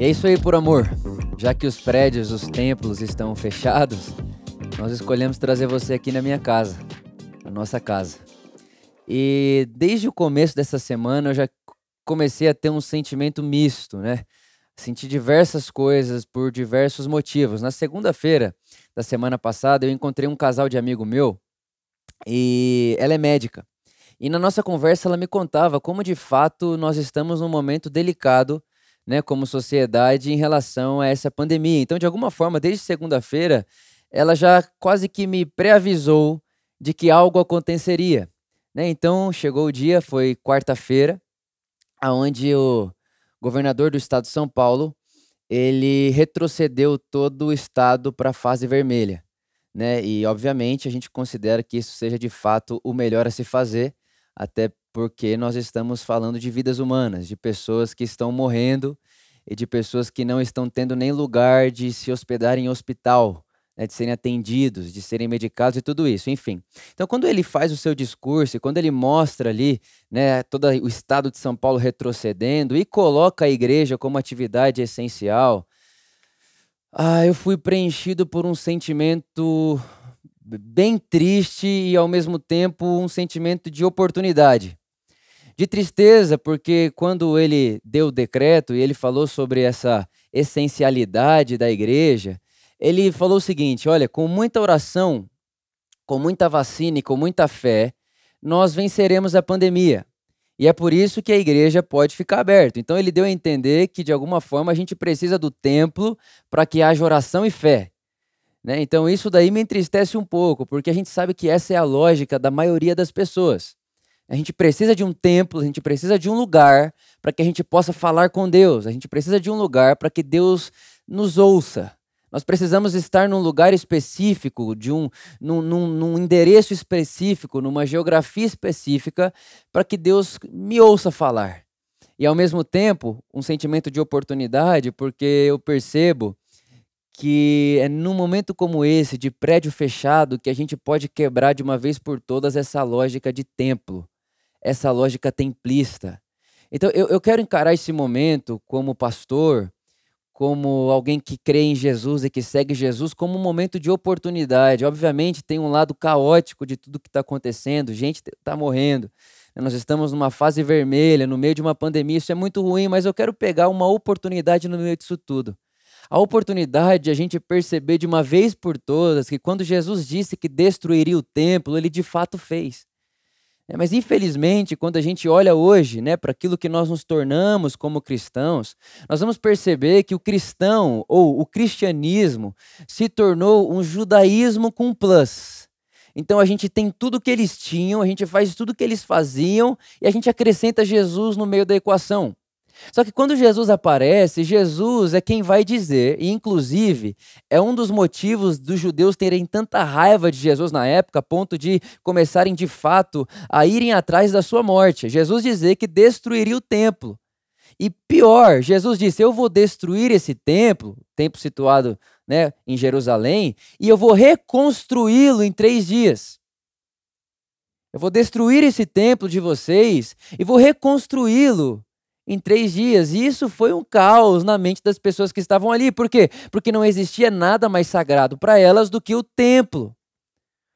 E é isso aí, por amor. Já que os prédios, os templos estão fechados, nós escolhemos trazer você aqui na minha casa, na nossa casa. E desde o começo dessa semana eu já comecei a ter um sentimento misto, né? Senti diversas coisas por diversos motivos. Na segunda-feira da semana passada eu encontrei um casal de amigo meu e ela é médica. E na nossa conversa ela me contava como de fato nós estamos num momento delicado, né, como sociedade em relação a essa pandemia. Então, de alguma forma, desde segunda-feira, ela já quase que me pré-avisou de que algo aconteceria. Né? Então, chegou o dia, foi quarta-feira, aonde o governador do estado de São Paulo, ele retrocedeu todo o estado para a fase vermelha. Né? E, obviamente, a gente considera que isso seja de fato o melhor a se fazer, até porque nós estamos falando de vidas humanas, de pessoas que estão morrendo e de pessoas que não estão tendo nem lugar de se hospedar em hospital, né, de serem atendidos, de serem medicados e tudo isso, enfim. Então, quando ele faz o seu discurso e quando ele mostra ali né, todo o estado de São Paulo retrocedendo e coloca a igreja como atividade essencial, ah, eu fui preenchido por um sentimento bem triste e ao mesmo tempo um sentimento de oportunidade. De tristeza, porque quando ele deu o decreto e ele falou sobre essa essencialidade da igreja, ele falou o seguinte: olha, com muita oração, com muita vacina e com muita fé, nós venceremos a pandemia. E é por isso que a igreja pode ficar aberta. Então ele deu a entender que de alguma forma a gente precisa do templo para que haja oração e fé. Né? Então isso daí me entristece um pouco, porque a gente sabe que essa é a lógica da maioria das pessoas. A gente precisa de um templo, a gente precisa de um lugar para que a gente possa falar com Deus. A gente precisa de um lugar para que Deus nos ouça. Nós precisamos estar num lugar específico, de um, num, num, num endereço específico, numa geografia específica, para que Deus me ouça falar. E ao mesmo tempo, um sentimento de oportunidade, porque eu percebo que é num momento como esse, de prédio fechado, que a gente pode quebrar de uma vez por todas essa lógica de templo, essa lógica templista. Então, eu, eu quero encarar esse momento como pastor, como alguém que crê em Jesus e que segue Jesus, como um momento de oportunidade. Obviamente, tem um lado caótico de tudo que está acontecendo, gente está morrendo. Nós estamos numa fase vermelha, no meio de uma pandemia, isso é muito ruim, mas eu quero pegar uma oportunidade no meio disso tudo a oportunidade de a gente perceber de uma vez por todas que quando Jesus disse que destruiria o templo, ele de fato fez. É, mas infelizmente, quando a gente olha hoje né, para aquilo que nós nos tornamos como cristãos, nós vamos perceber que o cristão ou o cristianismo se tornou um judaísmo com plus. Então a gente tem tudo que eles tinham, a gente faz tudo que eles faziam e a gente acrescenta Jesus no meio da equação. Só que quando Jesus aparece, Jesus é quem vai dizer, e inclusive é um dos motivos dos judeus terem tanta raiva de Jesus na época, a ponto de começarem de fato a irem atrás da sua morte. Jesus dizer que destruiria o templo. E pior, Jesus disse: Eu vou destruir esse templo, templo situado né, em Jerusalém, e eu vou reconstruí-lo em três dias. Eu vou destruir esse templo de vocês e vou reconstruí-lo em três dias. E isso foi um caos na mente das pessoas que estavam ali. Por quê? Porque não existia nada mais sagrado para elas do que o templo,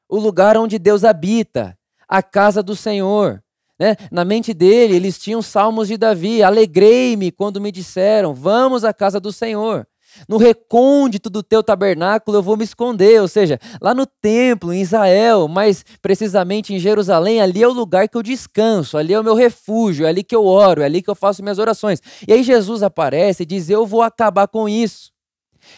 o lugar onde Deus habita, a casa do Senhor. Né? Na mente dele, eles tinham salmos de Davi: Alegrei-me quando me disseram, vamos à casa do Senhor. No recôndito do teu tabernáculo eu vou me esconder, ou seja, lá no templo, em Israel, mais precisamente em Jerusalém, ali é o lugar que eu descanso, ali é o meu refúgio, é ali que eu oro, é ali que eu faço minhas orações. E aí Jesus aparece e diz: Eu vou acabar com isso.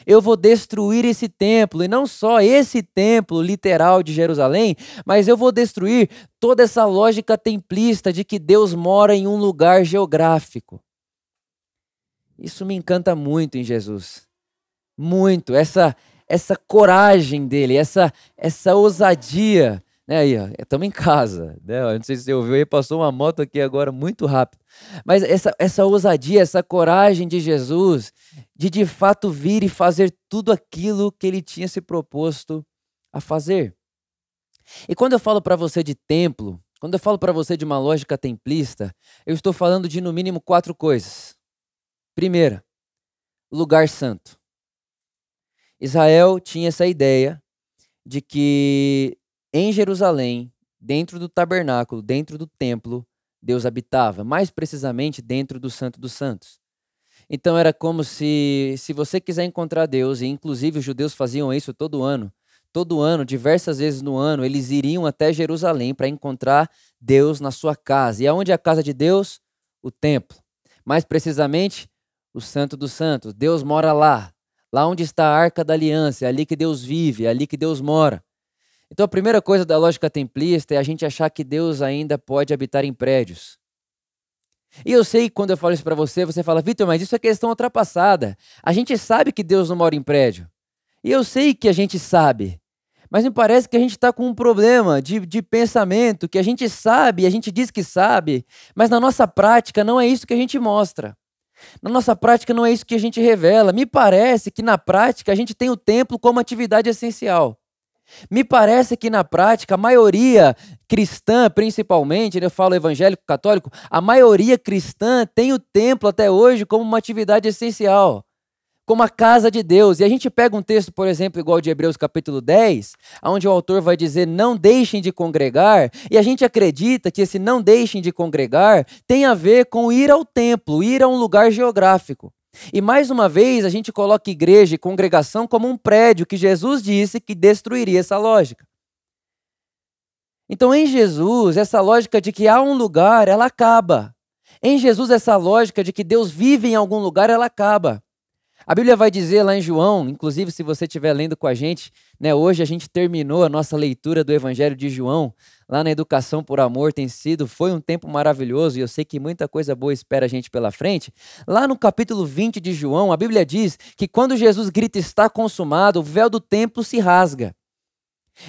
Eu vou destruir esse templo, e não só esse templo literal de Jerusalém, mas eu vou destruir toda essa lógica templista de que Deus mora em um lugar geográfico. Isso me encanta muito em Jesus muito essa essa coragem dele, essa essa ousadia. Né, aí, estamos em casa. Né? Não sei se você ouviu aí, passou uma moto aqui agora muito rápido. Mas essa, essa ousadia, essa coragem de Jesus de de fato vir e fazer tudo aquilo que ele tinha se proposto a fazer. E quando eu falo para você de templo, quando eu falo para você de uma lógica templista, eu estou falando de no mínimo quatro coisas. Primeira, lugar santo. Israel tinha essa ideia de que em Jerusalém, dentro do tabernáculo, dentro do templo, Deus habitava, mais precisamente dentro do Santo dos Santos. Então era como se, se você quiser encontrar Deus, e inclusive os judeus faziam isso todo ano, todo ano, diversas vezes no ano, eles iriam até Jerusalém para encontrar Deus na sua casa. E aonde é a casa de Deus? O templo. Mais precisamente, o Santo dos Santos. Deus mora lá. Lá onde está a arca da aliança, é ali que Deus vive, é ali que Deus mora. Então a primeira coisa da lógica templista é a gente achar que Deus ainda pode habitar em prédios. E eu sei que quando eu falo isso para você, você fala, Vitor, mas isso é questão ultrapassada. A gente sabe que Deus não mora em prédio. E eu sei que a gente sabe. Mas me parece que a gente está com um problema de, de pensamento, que a gente sabe, a gente diz que sabe, mas na nossa prática não é isso que a gente mostra. Na nossa prática não é isso que a gente revela. Me parece que na prática a gente tem o templo como atividade essencial. Me parece que na prática a maioria cristã, principalmente, eu falo evangélico católico, a maioria cristã tem o templo até hoje como uma atividade essencial como a casa de Deus. E a gente pega um texto, por exemplo, igual de Hebreus capítulo 10, onde o autor vai dizer: não deixem de congregar, e a gente acredita que esse não deixem de congregar tem a ver com ir ao templo, ir a um lugar geográfico. E mais uma vez a gente coloca igreja e congregação como um prédio que Jesus disse que destruiria essa lógica. Então, em Jesus, essa lógica de que há um lugar, ela acaba. Em Jesus, essa lógica de que Deus vive em algum lugar, ela acaba. A Bíblia vai dizer lá em João, inclusive se você estiver lendo com a gente, né, hoje a gente terminou a nossa leitura do Evangelho de João, lá na Educação por Amor, tem sido, foi um tempo maravilhoso e eu sei que muita coisa boa espera a gente pela frente. Lá no capítulo 20 de João, a Bíblia diz que quando Jesus grita está consumado, o véu do templo se rasga.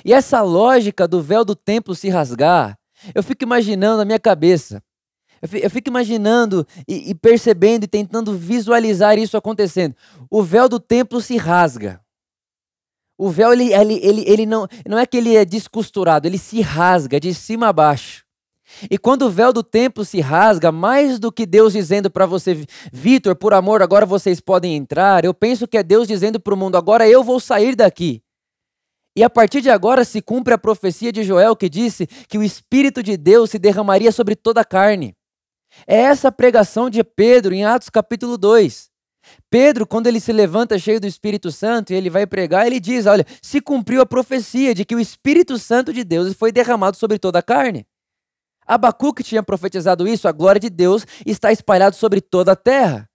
E essa lógica do véu do templo se rasgar, eu fico imaginando na minha cabeça, eu fico imaginando e, percebendo e tentando visualizar isso acontecendo. O véu do templo se rasga. O véu, ele, ele, ele, ele não, não é que ele é descosturado, ele se rasga de cima a baixo. E quando o véu do templo se rasga, mais do que Deus dizendo para você, Vitor, por amor, agora vocês podem entrar, eu penso que é Deus dizendo para o mundo, agora eu vou sair daqui. E a partir de agora se cumpre a profecia de Joel que disse que o Espírito de Deus se derramaria sobre toda a carne. É essa pregação de Pedro em Atos capítulo 2. Pedro, quando ele se levanta cheio do Espírito Santo e ele vai pregar, ele diz: Olha, se cumpriu a profecia de que o Espírito Santo de Deus foi derramado sobre toda a carne. Abacuque tinha profetizado isso, a glória de Deus está espalhada sobre toda a terra.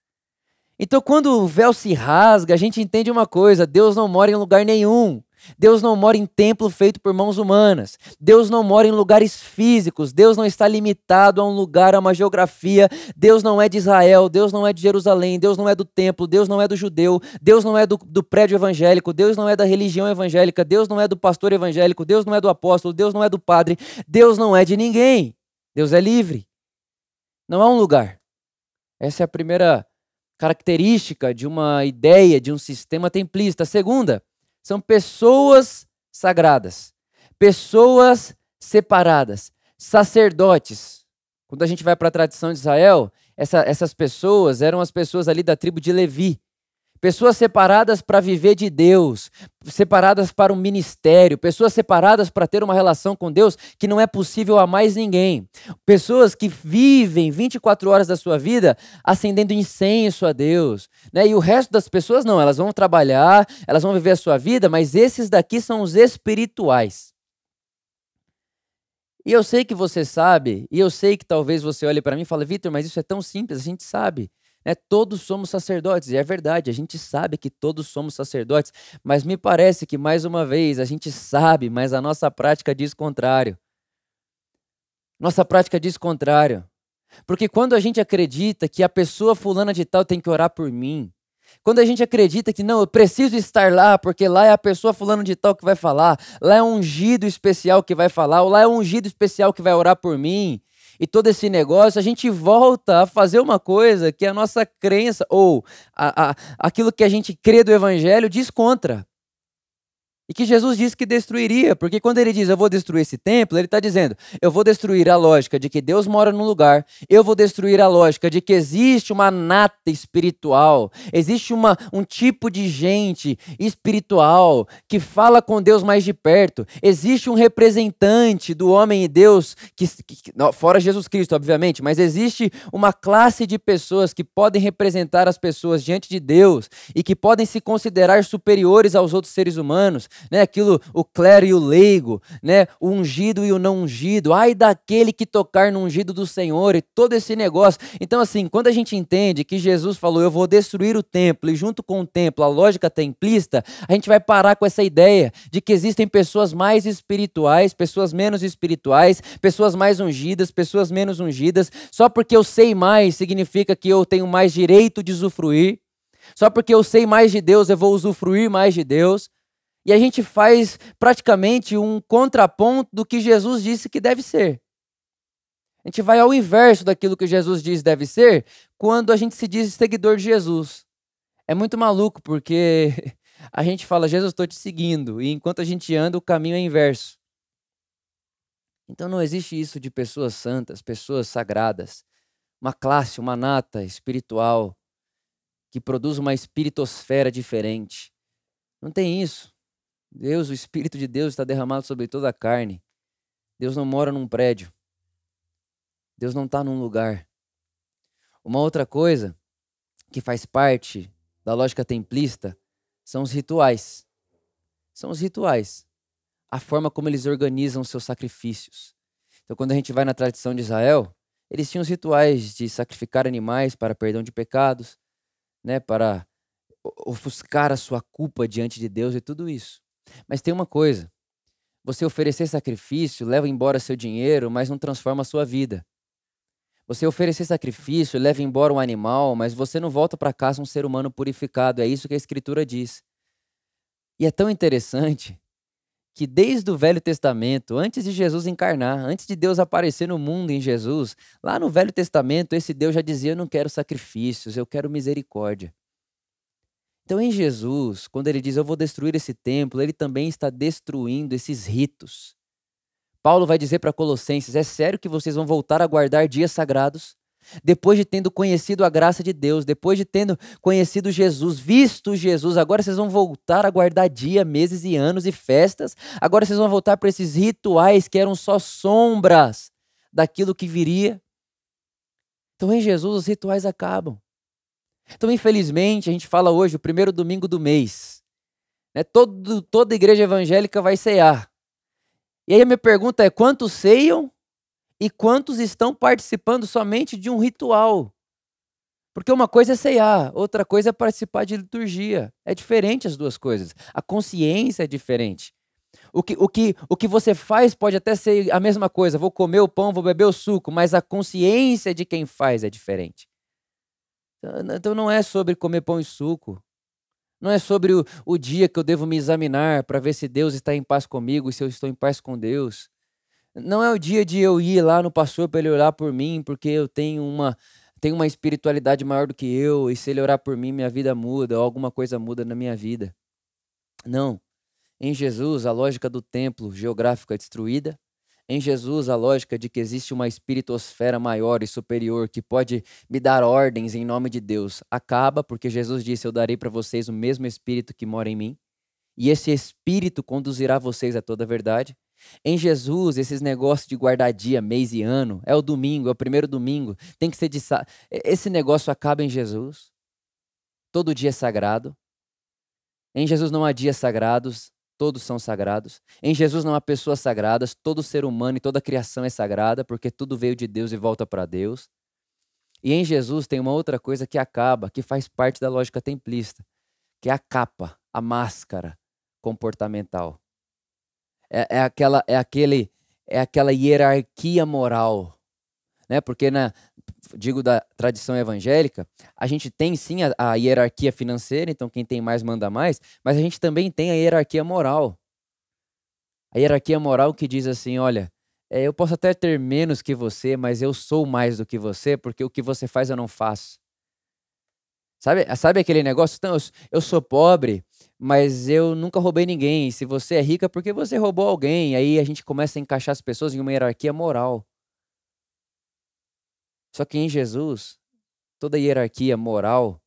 Então, quando o véu se rasga, a gente entende uma coisa: Deus não mora em lugar nenhum. Deus não mora em templo feito por mãos humanas. Deus não mora em lugares físicos. Deus não está limitado a um lugar, a uma geografia. Deus não é de Israel. Deus não é de Jerusalém. Deus não é do templo. Deus não é do judeu. Deus não é do, do prédio evangélico. Deus não é da religião evangélica. Deus não é do pastor evangélico. Deus não é do apóstolo. Deus não é do padre. Deus não é de ninguém. Deus é livre. Não há um lugar. Essa é a primeira característica de uma ideia, de um sistema templista. A segunda, são pessoas sagradas, pessoas separadas, sacerdotes. Quando a gente vai para a tradição de Israel, essa, essas pessoas eram as pessoas ali da tribo de Levi. Pessoas separadas para viver de Deus, separadas para o ministério, pessoas separadas para ter uma relação com Deus que não é possível a mais ninguém. Pessoas que vivem 24 horas da sua vida acendendo incenso a Deus. Né? E o resto das pessoas não, elas vão trabalhar, elas vão viver a sua vida, mas esses daqui são os espirituais. E eu sei que você sabe, e eu sei que talvez você olhe para mim e fale, Vitor, mas isso é tão simples, a gente sabe. Né? Todos somos sacerdotes, e é verdade, a gente sabe que todos somos sacerdotes, mas me parece que, mais uma vez, a gente sabe, mas a nossa prática diz contrário. Nossa prática diz contrário. Porque quando a gente acredita que a pessoa fulana de tal tem que orar por mim, quando a gente acredita que não, eu preciso estar lá, porque lá é a pessoa fulano de tal que vai falar, lá é um ungido especial que vai falar, ou lá é um ungido especial que vai orar por mim, e todo esse negócio, a gente volta a fazer uma coisa que a nossa crença, ou a, a, aquilo que a gente crê do evangelho, diz contra. E que Jesus disse que destruiria, porque quando ele diz eu vou destruir esse templo, ele está dizendo eu vou destruir a lógica de que Deus mora num lugar, eu vou destruir a lógica de que existe uma nata espiritual, existe uma, um tipo de gente espiritual que fala com Deus mais de perto, existe um representante do homem e Deus, que, que, fora Jesus Cristo, obviamente, mas existe uma classe de pessoas que podem representar as pessoas diante de Deus e que podem se considerar superiores aos outros seres humanos né? Aquilo, o clero e o leigo, né? O ungido e o não ungido. Ai daquele que tocar no ungido do Senhor e todo esse negócio. Então, assim, quando a gente entende que Jesus falou, eu vou destruir o templo, e junto com o templo, a lógica templista, a gente vai parar com essa ideia de que existem pessoas mais espirituais, pessoas menos espirituais, pessoas mais ungidas, pessoas menos ungidas. Só porque eu sei mais significa que eu tenho mais direito de usufruir. Só porque eu sei mais de Deus, eu vou usufruir mais de Deus. E a gente faz praticamente um contraponto do que Jesus disse que deve ser. A gente vai ao inverso daquilo que Jesus diz deve ser quando a gente se diz seguidor de Jesus. É muito maluco porque a gente fala, Jesus, estou te seguindo, e enquanto a gente anda, o caminho é inverso. Então não existe isso de pessoas santas, pessoas sagradas, uma classe, uma nata espiritual que produz uma espiritosfera diferente. Não tem isso. Deus, o Espírito de Deus está derramado sobre toda a carne. Deus não mora num prédio. Deus não está num lugar. Uma outra coisa que faz parte da lógica templista são os rituais. São os rituais. A forma como eles organizam seus sacrifícios. Então, quando a gente vai na tradição de Israel, eles tinham os rituais de sacrificar animais para perdão de pecados, né, para ofuscar a sua culpa diante de Deus e tudo isso. Mas tem uma coisa: você oferecer sacrifício leva embora seu dinheiro, mas não transforma a sua vida. Você oferecer sacrifício leva embora um animal, mas você não volta para casa um ser humano purificado. É isso que a Escritura diz. E é tão interessante que desde o Velho Testamento, antes de Jesus encarnar, antes de Deus aparecer no mundo em Jesus, lá no Velho Testamento, esse Deus já dizia: Eu não quero sacrifícios, eu quero misericórdia. Então, em Jesus, quando ele diz eu vou destruir esse templo, ele também está destruindo esses ritos. Paulo vai dizer para Colossenses: é sério que vocês vão voltar a guardar dias sagrados? Depois de tendo conhecido a graça de Deus, depois de tendo conhecido Jesus, visto Jesus, agora vocês vão voltar a guardar dia, meses e anos e festas. Agora vocês vão voltar para esses rituais que eram só sombras daquilo que viria. Então, em Jesus, os rituais acabam. Então, infelizmente, a gente fala hoje o primeiro domingo do mês. Né? Todo, toda igreja evangélica vai cear. E aí a minha pergunta é: quantos ceiam e quantos estão participando somente de um ritual? Porque uma coisa é ceiar, outra coisa é participar de liturgia. É diferente as duas coisas. A consciência é diferente. O que, o, que, o que você faz pode até ser a mesma coisa. Vou comer o pão, vou beber o suco, mas a consciência de quem faz é diferente. Então não é sobre comer pão e suco. Não é sobre o, o dia que eu devo me examinar para ver se Deus está em paz comigo e se eu estou em paz com Deus. Não é o dia de eu ir lá no pastor para ele orar por mim, porque eu tenho uma, tenho uma espiritualidade maior do que eu, e se ele orar por mim, minha vida muda, ou alguma coisa muda na minha vida. Não. Em Jesus, a lógica do templo geográfico é destruída, em Jesus a lógica de que existe uma espiritosfera maior e superior que pode me dar ordens em nome de Deus acaba, porque Jesus disse: Eu darei para vocês o mesmo espírito que mora em mim, e esse espírito conduzirá vocês a toda a verdade. Em Jesus, esses negócios de guardar dia, mês e ano, é o domingo, é o primeiro domingo, tem que ser de. Esse negócio acaba em Jesus. Todo dia é sagrado. Em Jesus não há dias sagrados, todos são sagrados. Em Jesus não há pessoas sagradas, todo ser humano e toda criação é sagrada, porque tudo veio de Deus e volta para Deus. E em Jesus tem uma outra coisa que acaba, que faz parte da lógica templista, que é a capa, a máscara comportamental. É, é aquela, é aquele, é aquela hierarquia moral, né? Porque na, digo da tradição evangélica, a gente tem sim a, a, hierarquia financeira, então quem tem mais manda mais, mas a gente também tem a hierarquia moral. A hierarquia moral que diz assim: olha, é, eu posso até ter menos que você, mas eu sou mais do que você, porque o que você faz eu não faço. Sabe, sabe aquele negócio? Então, eu, eu sou pobre, mas eu nunca roubei ninguém. Se você é rica, porque você roubou alguém? Aí a gente começa a encaixar as pessoas em uma hierarquia moral. Só que em Jesus, toda hierarquia moral,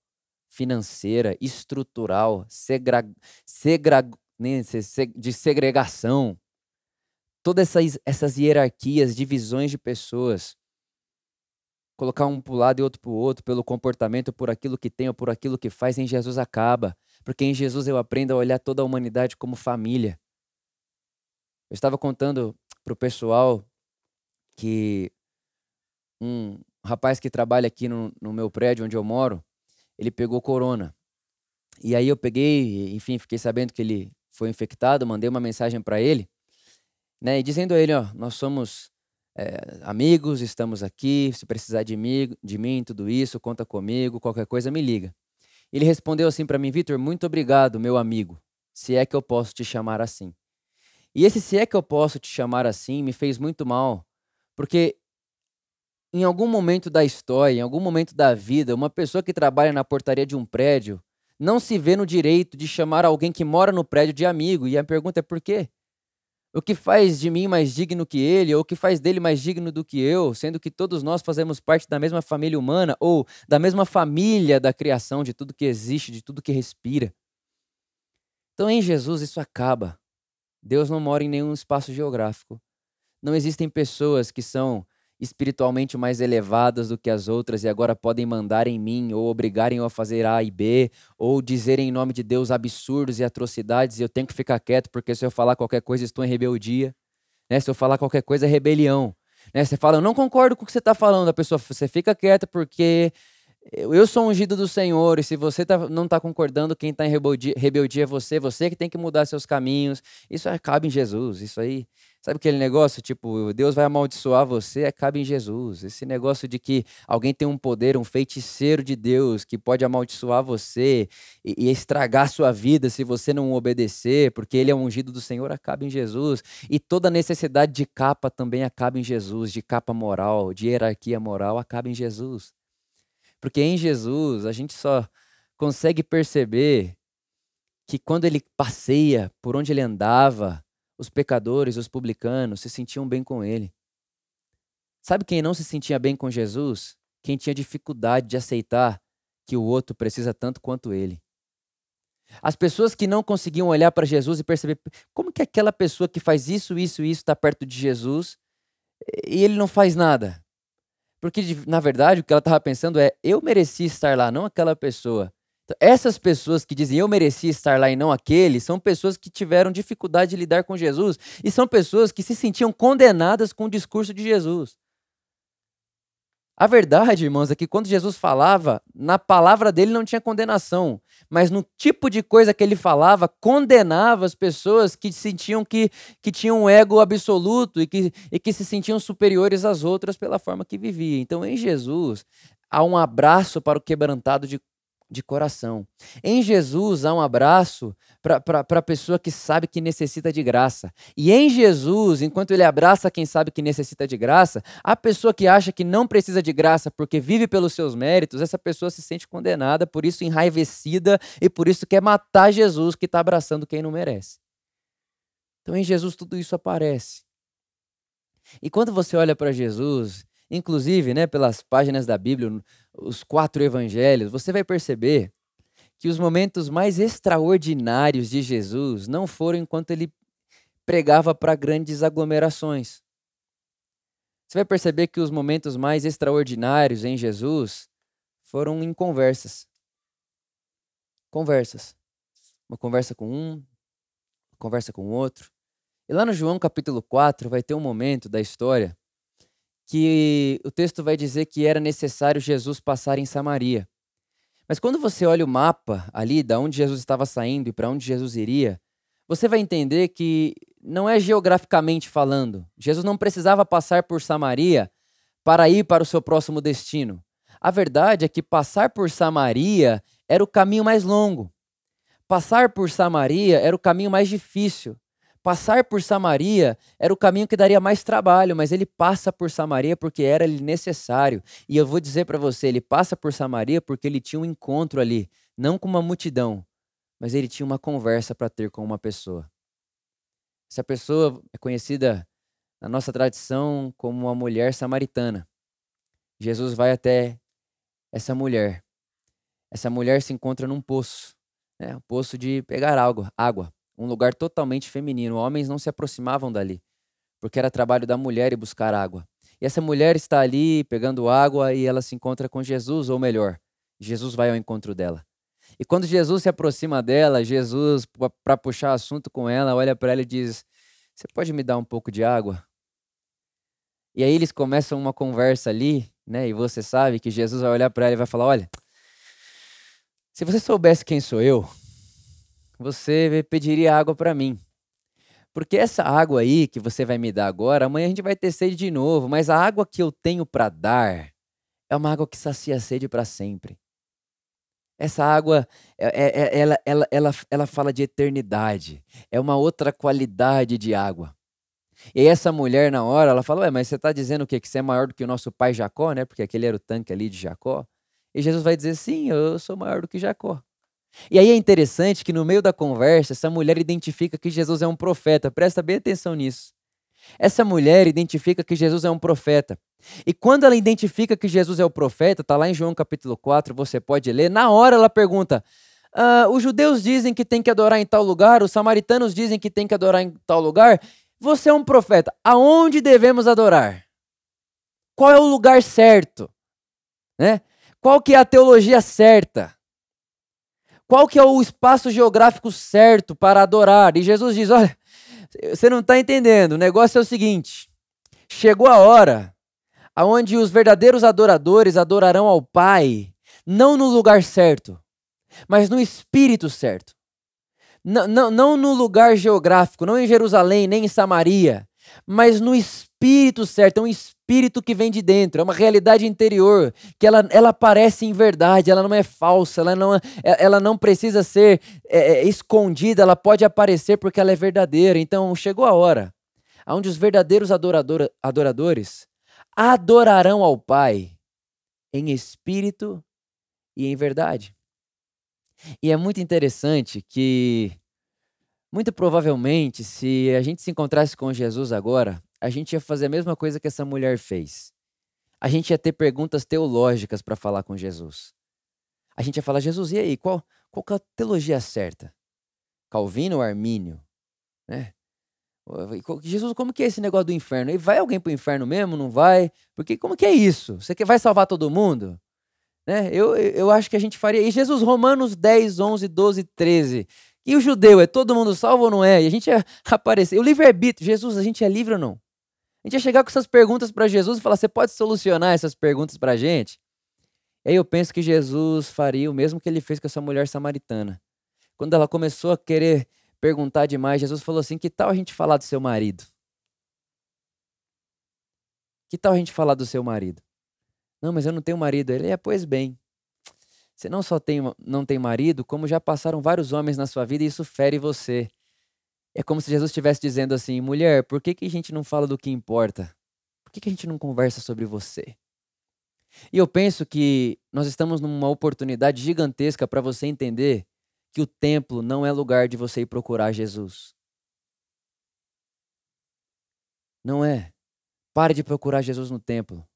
financeira, estrutural, segra, segra, de segregação, todas essas, essas hierarquias, divisões de pessoas, colocar um para o lado e outro para o outro, pelo comportamento, por aquilo que tem ou por aquilo que faz, em Jesus acaba. Porque em Jesus eu aprendo a olhar toda a humanidade como família. Eu estava contando para o pessoal que um rapaz que trabalha aqui no, no meu prédio onde eu moro, ele pegou corona. E aí eu peguei, enfim, fiquei sabendo que ele foi infectado, mandei uma mensagem para ele, né, e dizendo a ele, ó, nós somos é, amigos, estamos aqui, se precisar de mim, de mim, tudo isso, conta comigo, qualquer coisa me liga. Ele respondeu assim para mim, Vitor, muito obrigado, meu amigo, se é que eu posso te chamar assim. E esse se é que eu posso te chamar assim me fez muito mal, porque em algum momento da história, em algum momento da vida, uma pessoa que trabalha na portaria de um prédio não se vê no direito de chamar alguém que mora no prédio de amigo. E a pergunta é por quê? O que faz de mim mais digno que ele, ou o que faz dele mais digno do que eu, sendo que todos nós fazemos parte da mesma família humana, ou da mesma família da criação, de tudo que existe, de tudo que respira. Então, em Jesus, isso acaba. Deus não mora em nenhum espaço geográfico. Não existem pessoas que são espiritualmente mais elevadas do que as outras e agora podem mandar em mim ou obrigarem eu a fazer A e B ou dizerem em nome de Deus absurdos e atrocidades e eu tenho que ficar quieto porque se eu falar qualquer coisa estou em rebeldia, né? Se eu falar qualquer coisa é rebelião, né? Você fala, eu não concordo com o que você está falando, a pessoa, você fica quieta porque eu sou ungido do Senhor, e se você tá, não está concordando, quem está em rebeldia, rebeldia é você, você que tem que mudar seus caminhos. Isso acaba em Jesus. Isso aí Sabe aquele negócio, tipo, Deus vai amaldiçoar você, acaba em Jesus. Esse negócio de que alguém tem um poder, um feiticeiro de Deus que pode amaldiçoar você e, e estragar sua vida se você não obedecer, porque ele é ungido do Senhor, acaba em Jesus. E toda necessidade de capa também acaba em Jesus, de capa moral, de hierarquia moral, acaba em Jesus. Porque em Jesus a gente só consegue perceber que quando ele passeia por onde ele andava, os pecadores, os publicanos se sentiam bem com ele. Sabe quem não se sentia bem com Jesus? Quem tinha dificuldade de aceitar que o outro precisa tanto quanto ele. As pessoas que não conseguiam olhar para Jesus e perceber como que aquela pessoa que faz isso, isso e isso está perto de Jesus e ele não faz nada. Porque, na verdade, o que ela estava pensando é: eu mereci estar lá, não aquela pessoa. Então, essas pessoas que dizem eu mereci estar lá e não aquele, são pessoas que tiveram dificuldade de lidar com Jesus e são pessoas que se sentiam condenadas com o discurso de Jesus. A verdade, irmãos, é que quando Jesus falava, na palavra dele não tinha condenação, mas no tipo de coisa que ele falava, condenava as pessoas que sentiam que, que tinham um ego absoluto e que, e que se sentiam superiores às outras pela forma que vivia. Então, em Jesus, há um abraço para o quebrantado de de coração. Em Jesus há um abraço para a pessoa que sabe que necessita de graça. E em Jesus, enquanto ele abraça quem sabe que necessita de graça, a pessoa que acha que não precisa de graça porque vive pelos seus méritos, essa pessoa se sente condenada, por isso enraivecida e por isso quer matar Jesus que está abraçando quem não merece. Então em Jesus tudo isso aparece. E quando você olha para Jesus, inclusive, né, pelas páginas da Bíblia, os quatro evangelhos, você vai perceber que os momentos mais extraordinários de Jesus não foram enquanto ele pregava para grandes aglomerações. Você vai perceber que os momentos mais extraordinários em Jesus foram em conversas. Conversas. Uma conversa com um, uma conversa com o outro. E lá no João capítulo 4 vai ter um momento da história que o texto vai dizer que era necessário Jesus passar em Samaria. Mas quando você olha o mapa ali, da onde Jesus estava saindo e para onde Jesus iria, você vai entender que não é geograficamente falando. Jesus não precisava passar por Samaria para ir para o seu próximo destino. A verdade é que passar por Samaria era o caminho mais longo. Passar por Samaria era o caminho mais difícil. Passar por Samaria era o caminho que daria mais trabalho, mas ele passa por Samaria porque era necessário. E eu vou dizer para você, ele passa por Samaria porque ele tinha um encontro ali, não com uma multidão, mas ele tinha uma conversa para ter com uma pessoa. Essa pessoa é conhecida na nossa tradição como uma mulher samaritana. Jesus vai até essa mulher. Essa mulher se encontra num poço, né? um poço de pegar água, água, um lugar totalmente feminino. Homens não se aproximavam dali, porque era trabalho da mulher ir buscar água. E essa mulher está ali pegando água e ela se encontra com Jesus, ou melhor, Jesus vai ao encontro dela. E quando Jesus se aproxima dela, Jesus, para puxar assunto com ela, olha para ela e diz: Você pode me dar um pouco de água? E aí eles começam uma conversa ali, né? E você sabe que Jesus vai olhar para ela e vai falar: Olha, se você soubesse quem sou eu, você pediria água para mim. Porque essa água aí que você vai me dar agora, amanhã a gente vai ter sede de novo, mas a água que eu tenho para dar é uma água que sacia a sede para sempre. Essa água, é, é, é, ela, ela, ela, ela fala de eternidade. É uma outra qualidade de água. E essa mulher, na hora, ela fala: Ué, mas você está dizendo o quê? Que você é maior do que o nosso pai Jacó, né? Porque aquele era o tanque ali de Jacó. E Jesus vai dizer: Sim, eu sou maior do que Jacó. E aí é interessante que no meio da conversa, essa mulher identifica que Jesus é um profeta. Presta bem atenção nisso. Essa mulher identifica que Jesus é um profeta. E quando ela identifica que Jesus é o profeta, está lá em João capítulo 4, você pode ler, na hora ela pergunta: ah, os judeus dizem que tem que adorar em tal lugar, os samaritanos dizem que tem que adorar em tal lugar. Você é um profeta, aonde devemos adorar? Qual é o lugar certo? Né? Qual que é a teologia certa? Qual que é o espaço geográfico certo para adorar? E Jesus diz: olha, você não está entendendo. O negócio é o seguinte: chegou a hora aonde os verdadeiros adoradores adorarão ao Pai, não no lugar certo, mas no espírito certo. Não, não, não no lugar geográfico, não em Jerusalém, nem em Samaria, mas no espírito certo, é um espírito que vem de dentro, é uma realidade interior, que ela, ela aparece em verdade, ela não é falsa, ela não, é, ela não precisa ser é, é, escondida, ela pode aparecer porque ela é verdadeira. Então chegou a hora onde os verdadeiros adorador, adoradores adorarão ao Pai em espírito e em verdade. E é muito interessante que, muito provavelmente, se a gente se encontrasse com Jesus agora, a gente ia fazer a mesma coisa que essa mulher fez. A gente ia ter perguntas teológicas para falar com Jesus. A gente ia falar, Jesus, e aí, qual, qual é a teologia certa? Calvino ou Armínio? Né? Jesus, como que é esse negócio do inferno? E vai alguém para o inferno mesmo? Não vai? Porque como que é isso? Você vai salvar todo mundo? Né? Eu, eu acho que a gente faria. E Jesus, Romanos 10, 11, 12, 13. E o judeu, é todo mundo salvo ou não é? E a gente ia aparecer. O livre-arbítrio, Jesus, a gente é livre ou não? A gente ia chegar com essas perguntas para Jesus e falar: você pode solucionar essas perguntas para a gente? E aí eu penso que Jesus faria o mesmo que ele fez com essa mulher samaritana. Quando ela começou a querer perguntar demais, Jesus falou assim: que tal a gente falar do seu marido? Que tal a gente falar do seu marido? Não, mas eu não tenho marido. Ele é, pois bem. Você não só tem, não tem marido, como já passaram vários homens na sua vida e isso fere você. É como se Jesus estivesse dizendo assim: mulher, por que, que a gente não fala do que importa? Por que, que a gente não conversa sobre você? E eu penso que nós estamos numa oportunidade gigantesca para você entender que o templo não é lugar de você ir procurar Jesus. Não é. Pare de procurar Jesus no templo.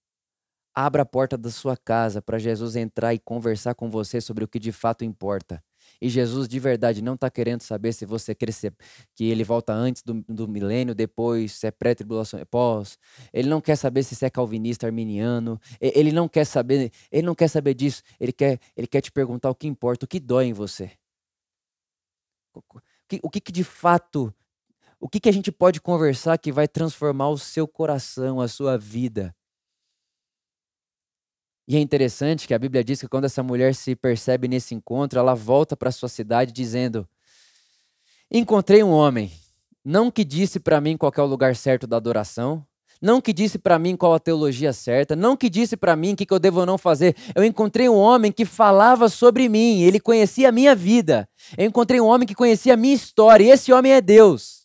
Abra a porta da sua casa para Jesus entrar e conversar com você sobre o que de fato importa. E Jesus de verdade não está querendo saber se você crescer, que ele volta antes do, do milênio, depois, se é pré-tribulação, é pós. Ele não quer saber se você é calvinista, arminiano. Ele não quer saber, ele não quer saber disso. Ele quer, ele quer te perguntar o que importa, o que dói em você. O que, o que, que de fato, o que, que a gente pode conversar que vai transformar o seu coração, a sua vida? E é interessante que a Bíblia diz que quando essa mulher se percebe nesse encontro, ela volta para sua cidade dizendo: Encontrei um homem, não que disse para mim qual é o lugar certo da adoração, não que disse para mim qual a teologia certa, não que disse para mim o que, que eu devo ou não fazer. Eu encontrei um homem que falava sobre mim, ele conhecia a minha vida. Eu encontrei um homem que conhecia a minha história, e esse homem é Deus.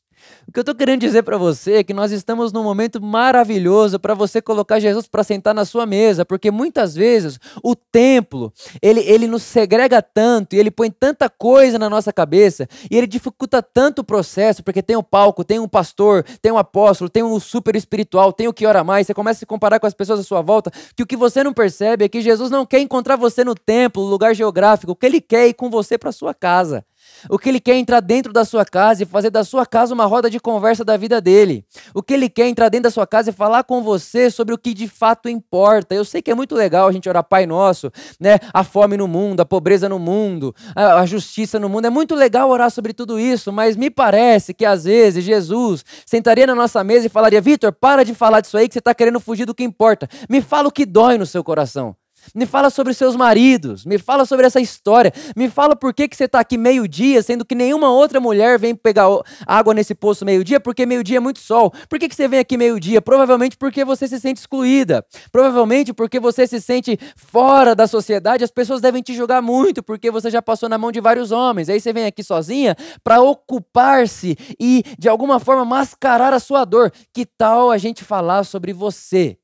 O que eu estou querendo dizer para você é que nós estamos num momento maravilhoso para você colocar Jesus para sentar na sua mesa, porque muitas vezes o templo, ele, ele nos segrega tanto e ele põe tanta coisa na nossa cabeça e ele dificulta tanto o processo, porque tem o palco, tem um pastor, tem um apóstolo, tem um super espiritual, tem o que ora mais, você começa a se comparar com as pessoas à sua volta, que o que você não percebe é que Jesus não quer encontrar você no templo, lugar geográfico, o que ele quer é ir com você para sua casa. O que ele quer é entrar dentro da sua casa e fazer da sua casa uma roda de conversa da vida dele. O que ele quer é entrar dentro da sua casa e falar com você sobre o que de fato importa. Eu sei que é muito legal a gente orar Pai Nosso, né? A fome no mundo, a pobreza no mundo, a, a justiça no mundo. É muito legal orar sobre tudo isso, mas me parece que às vezes Jesus sentaria na nossa mesa e falaria: Vitor, para de falar disso aí que você está querendo fugir do que importa. Me fala o que dói no seu coração. Me fala sobre seus maridos, me fala sobre essa história, me fala por que, que você está aqui meio-dia, sendo que nenhuma outra mulher vem pegar água nesse poço meio-dia, porque meio-dia é muito sol. Por que, que você vem aqui meio-dia? Provavelmente porque você se sente excluída, provavelmente porque você se sente fora da sociedade. As pessoas devem te julgar muito porque você já passou na mão de vários homens. Aí você vem aqui sozinha para ocupar-se e de alguma forma mascarar a sua dor. Que tal a gente falar sobre você?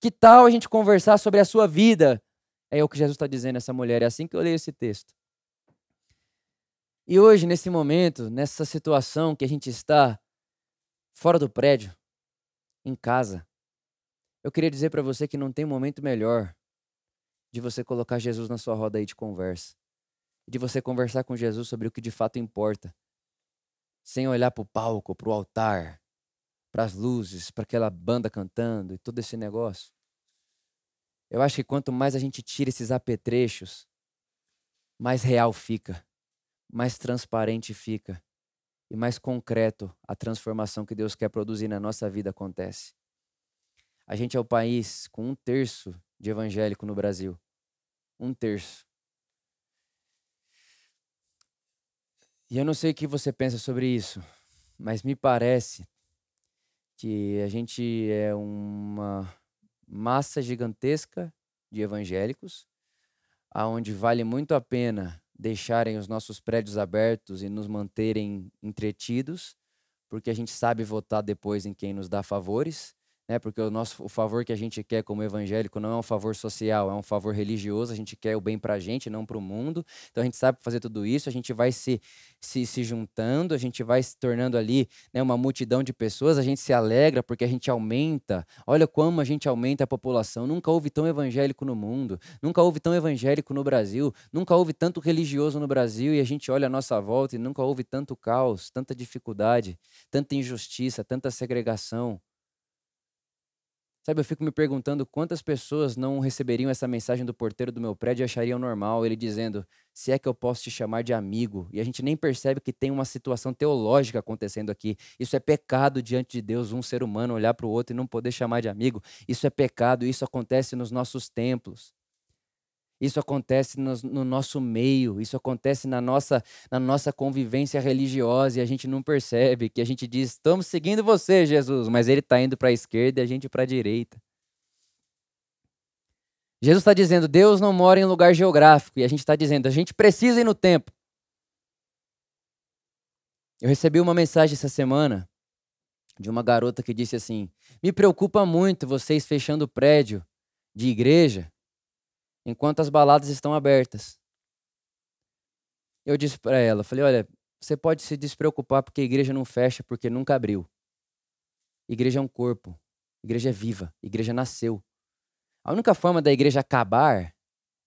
Que tal a gente conversar sobre a sua vida? É o que Jesus está dizendo a essa mulher. É assim que eu leio esse texto. E hoje, nesse momento, nessa situação que a gente está fora do prédio, em casa, eu queria dizer para você que não tem momento melhor de você colocar Jesus na sua roda aí de conversa. De você conversar com Jesus sobre o que de fato importa. Sem olhar para o palco, para o altar, para as luzes, para aquela banda cantando e todo esse negócio. Eu acho que quanto mais a gente tira esses apetrechos, mais real fica, mais transparente fica e mais concreto a transformação que Deus quer produzir na nossa vida acontece. A gente é o país com um terço de evangélico no Brasil. Um terço. E eu não sei o que você pensa sobre isso, mas me parece que a gente é uma massa gigantesca de evangélicos, aonde vale muito a pena deixarem os nossos prédios abertos e nos manterem entretidos, porque a gente sabe votar depois em quem nos dá favores né? Porque o nosso o favor que a gente quer como evangélico não é um favor social, é um favor religioso. A gente quer o bem para a gente, não para o mundo. Então a gente sabe fazer tudo isso. A gente vai se, se, se juntando, a gente vai se tornando ali né, uma multidão de pessoas. A gente se alegra porque a gente aumenta. Olha como a gente aumenta a população. Nunca houve tão evangélico no mundo. Nunca houve tão evangélico no Brasil. Nunca houve tanto religioso no Brasil. E a gente olha a nossa volta e nunca houve tanto caos, tanta dificuldade, tanta injustiça, tanta segregação. Sabe, eu fico me perguntando quantas pessoas não receberiam essa mensagem do porteiro do meu prédio e achariam normal ele dizendo: se é que eu posso te chamar de amigo. E a gente nem percebe que tem uma situação teológica acontecendo aqui. Isso é pecado diante de Deus, um ser humano olhar para o outro e não poder chamar de amigo. Isso é pecado, isso acontece nos nossos templos. Isso acontece no, no, nosso meio, isso acontece na nossa, na nossa convivência religiosa e a gente não percebe que a gente diz: estamos seguindo você, Jesus, mas ele está indo para a esquerda e a gente para a direita. Jesus está dizendo: Deus não mora em lugar geográfico e a gente está dizendo: a gente precisa ir no tempo. Eu recebi uma mensagem essa semana de uma garota que disse assim: Me preocupa muito vocês fechando prédio de igreja enquanto as baladas estão abertas. Eu disse para ela, falei, olha, você pode se despreocupar porque a igreja não fecha porque nunca abriu. Igreja é um corpo, igreja é viva, igreja nasceu. A única forma da igreja acabar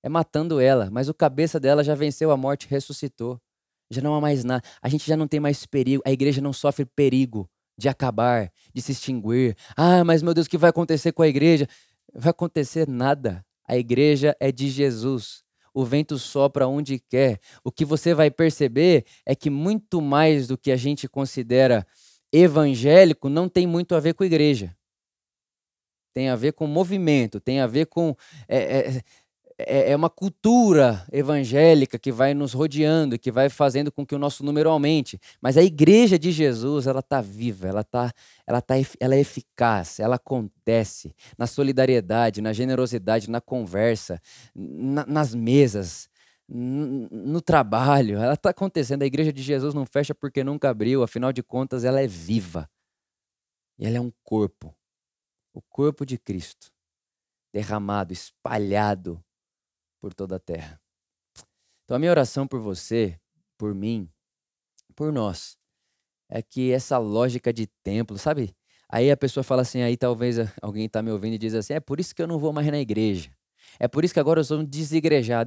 é matando ela, mas o cabeça dela já venceu a morte, ressuscitou. Já não há mais nada. A gente já não tem mais perigo. A igreja não sofre perigo de acabar, de se extinguir. Ah, mas meu Deus, o que vai acontecer com a igreja? Vai acontecer nada. A igreja é de Jesus. O vento sopra onde quer. O que você vai perceber é que muito mais do que a gente considera evangélico não tem muito a ver com igreja. Tem a ver com movimento, tem a ver com é, é, é, é uma cultura evangélica que vai nos rodeando, que vai fazendo com que o nosso número aumente. Mas a igreja de Jesus, ela está viva, ela, tá, ela, tá, ela é eficaz, ela acontece na solidariedade, na generosidade, na conversa, na, nas mesas, no trabalho, ela está acontecendo. A igreja de Jesus não fecha porque nunca abriu, afinal de contas, ela é viva. E ela é um corpo o corpo de Cristo derramado, espalhado por toda a terra. Então, a minha oração por você, por mim, por nós, é que essa lógica de templo, sabe? Aí a pessoa fala assim, aí talvez alguém está me ouvindo e diz assim, é por isso que eu não vou mais na igreja. É por isso que agora eu sou um.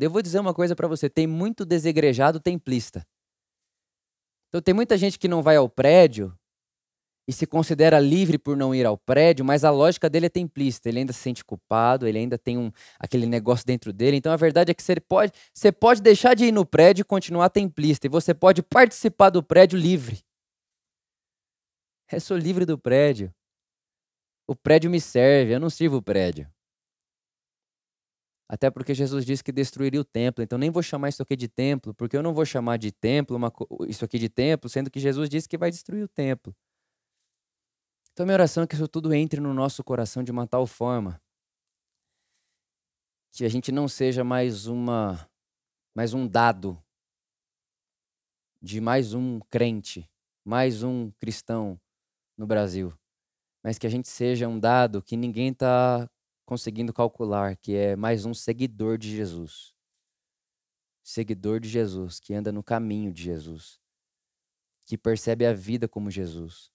Eu vou dizer uma coisa para você: tem muito desigrejado templista. Então tem muita gente que não vai ao prédio e se considera livre por não ir ao prédio, mas a lógica dele é templista. Ele ainda se sente culpado, ele ainda tem um, aquele negócio dentro dele. Então a verdade é que você pode, você pode deixar de ir no prédio e continuar templista. E você pode participar do prédio livre. Eu sou livre do prédio. O prédio me serve, eu não sirvo o prédio. Até porque Jesus disse que destruiria o templo. Então nem vou chamar isso aqui de templo, porque eu não vou chamar de templo uma, isso aqui de templo, sendo que Jesus disse que vai destruir o templo. Então minha oração é que isso tudo entre no nosso coração de uma tal forma que a gente não seja mais uma mais um dado de mais um crente, mais um cristão no Brasil, mas que a gente seja um dado que ninguém está conseguindo calcular, que é mais um seguidor de Jesus. Seguidor de Jesus, que anda no caminho de Jesus, que percebe a vida como Jesus,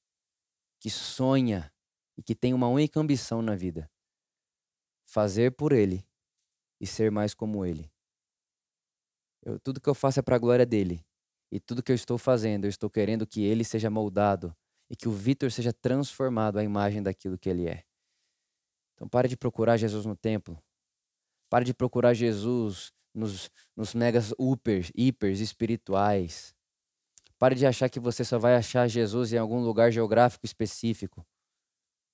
que sonha e que tem uma única ambição na vida: fazer por Ele e ser mais como Ele. Eu, tudo que eu faço é para a glória dele. E tudo que eu estou fazendo, eu estou querendo que ele seja moldado e que o Vitor seja transformado à imagem daquilo que ele é. Então pare de procurar Jesus no templo. Pare de procurar Jesus nos, nos megas upers, hipers espirituais. Pare de achar que você só vai achar Jesus em algum lugar geográfico específico.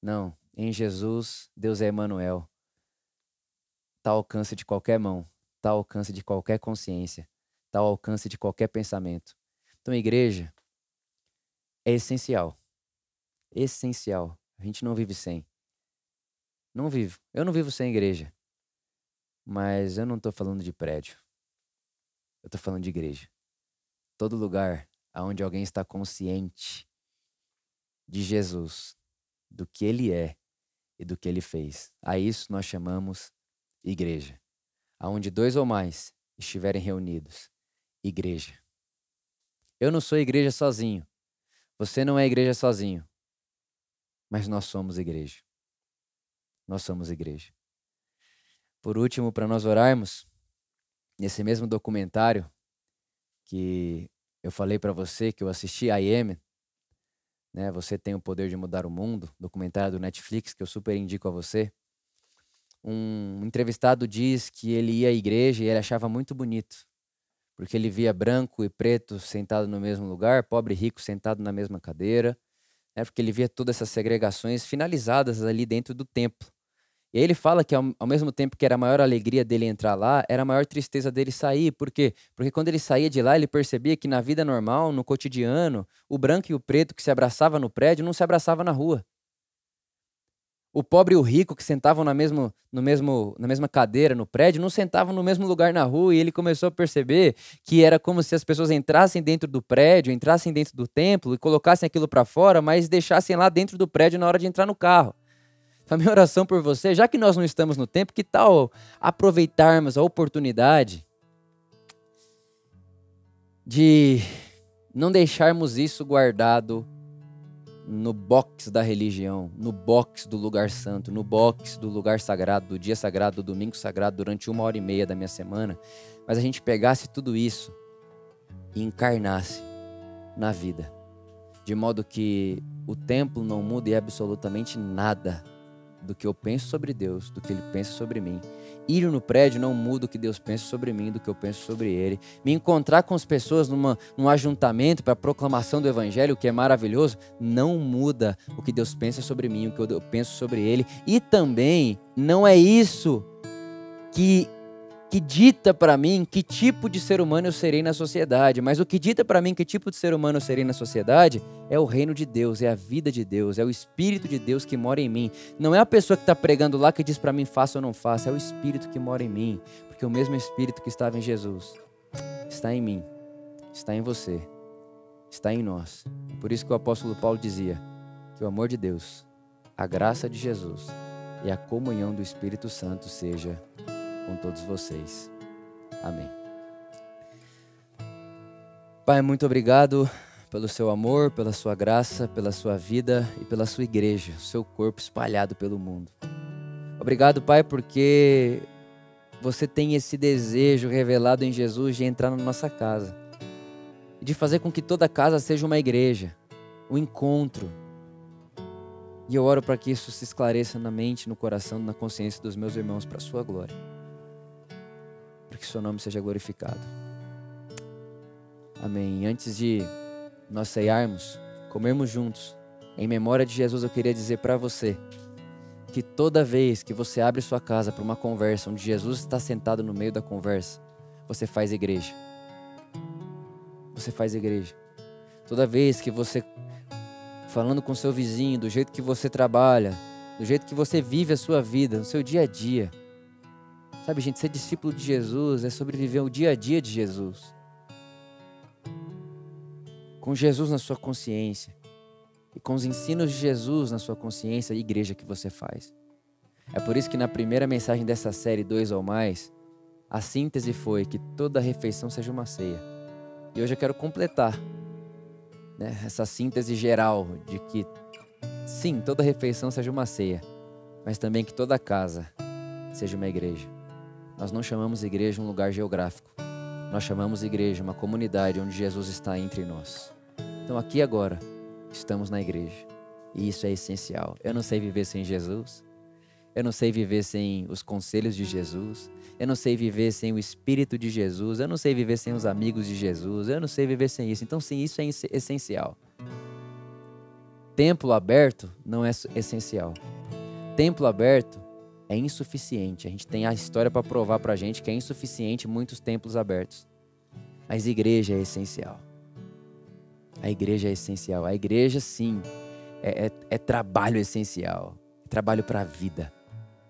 Não, em Jesus, Deus é Emmanuel. Está ao alcance de qualquer mão, está ao alcance de qualquer consciência, está ao alcance de qualquer pensamento. Então, igreja é essencial. Essencial. A gente não vive sem. Não vivo. Eu não vivo sem igreja. Mas eu não estou falando de prédio. Eu estou falando de igreja. Todo lugar onde alguém está consciente de Jesus, do que ele é e do que ele fez. A isso nós chamamos igreja. Aonde dois ou mais estiverem reunidos. Igreja. Eu não sou igreja sozinho. Você não é igreja sozinho. Mas nós somos igreja nós somos igreja. Por último, para nós orarmos, nesse mesmo documentário que eu falei para você, que eu assisti a IEM, né, Você tem o poder de mudar o mundo, documentário do Netflix que eu super indico a você. Um entrevistado diz que ele ia à igreja e ele achava muito bonito, porque ele via branco e preto sentado no mesmo lugar, pobre e rico sentado na mesma cadeira, né, porque ele via todas essas segregações finalizadas ali dentro do templo. Ele fala que ao, ao, mesmo tempo que era a maior alegria dele entrar lá, era a maior tristeza dele sair. Por quê? Porque quando ele saía de lá, ele percebia que na vida normal, no cotidiano, o branco e o preto que se abraçava no prédio não se abraçava na rua. O pobre e o rico que sentavam na, mesmo, no mesmo, na mesma cadeira no prédio não sentavam no mesmo lugar na rua e ele começou a perceber que era como se as pessoas entrassem dentro do prédio, entrassem dentro do templo e colocassem aquilo para fora, mas deixassem lá dentro do prédio na hora de entrar no carro. A minha oração por você, já que nós não estamos no tempo, que tal aproveitarmos a oportunidade de não deixarmos isso guardado no box da religião, no box do lugar santo, no box do lugar sagrado, do dia sagrado, do domingo sagrado, durante uma hora e meia da minha semana, mas a gente pegasse tudo isso e encarnasse na vida, de modo que o templo não mude absolutamente nada do que eu penso sobre Deus, do que Ele pensa sobre mim. Ir no prédio não muda o que Deus pensa sobre mim, do que eu penso sobre Ele. Me encontrar com as pessoas numa, num ajuntamento para proclamação do Evangelho, que é maravilhoso, não muda o que Deus pensa sobre mim, o que eu penso sobre Ele. E também não é isso que que dita para mim que tipo de ser humano eu serei na sociedade, mas o que dita para mim que tipo de ser humano eu serei na sociedade é o reino de Deus, é a vida de Deus, é o Espírito de Deus que mora em mim. Não é a pessoa que está pregando lá que diz para mim faça ou não faça, é o Espírito que mora em mim, porque o mesmo Espírito que estava em Jesus está em mim, está em você, está em nós. Por isso que o apóstolo Paulo dizia que o amor de Deus, a graça de Jesus e a comunhão do Espírito Santo seja com todos vocês. Amém. Pai, muito obrigado pelo seu amor, pela sua graça, pela sua vida e pela sua igreja, seu corpo espalhado pelo mundo. Obrigado, Pai, porque você tem esse desejo revelado em Jesus de entrar na nossa casa de fazer com que toda casa seja uma igreja, um encontro. E eu oro para que isso se esclareça na mente, no coração, na consciência dos meus irmãos, para a sua glória. Que seu nome seja glorificado. Amém. Antes de nós ceiarmos, comermos juntos, em memória de Jesus, eu queria dizer para você que toda vez que você abre sua casa para uma conversa onde Jesus está sentado no meio da conversa, você faz igreja. Você faz igreja. Toda vez que você falando com seu vizinho, do jeito que você trabalha, do jeito que você vive a sua vida, no seu dia a dia. Sabe, gente, ser discípulo de Jesus é sobreviver o dia a dia de Jesus com Jesus na sua consciência e com os ensinos de Jesus na sua consciência e igreja que você faz. É por isso que na primeira mensagem dessa série, Dois ou Mais, a síntese foi que toda refeição seja uma ceia. E hoje eu quero completar né, essa síntese geral de que, sim, toda refeição seja uma ceia, mas também que toda casa seja uma igreja. Nós não chamamos igreja um lugar geográfico, nós chamamos igreja uma comunidade onde Jesus está entre nós. Então aqui agora estamos na igreja. E isso é essencial. Eu não sei viver sem Jesus. Eu não sei viver sem os conselhos de Jesus. Eu não sei viver sem o Espírito de Jesus. Eu não sei viver sem os amigos de Jesus. Eu não sei viver sem isso. Então, sim, isso é essencial. Templo aberto não é essencial. Templo aberto é insuficiente. A gente tem a história para provar para a gente que é insuficiente muitos templos abertos. Mas igreja é essencial. A igreja é essencial. A igreja, sim, é, é, é trabalho essencial. É trabalho para a vida.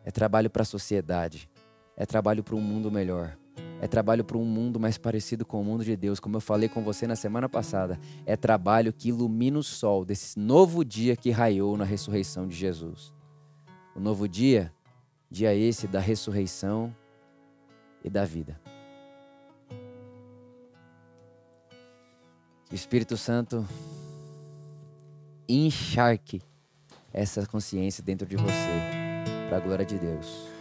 É trabalho para a sociedade. É trabalho para um mundo melhor. É trabalho para um mundo mais parecido com o mundo de Deus, como eu falei com você na semana passada. É trabalho que ilumina o sol desse novo dia que raiou na ressurreição de Jesus. O novo dia, dia esse da ressurreição e da vida. O Espírito Santo encharque essa consciência dentro de você, para a glória de Deus.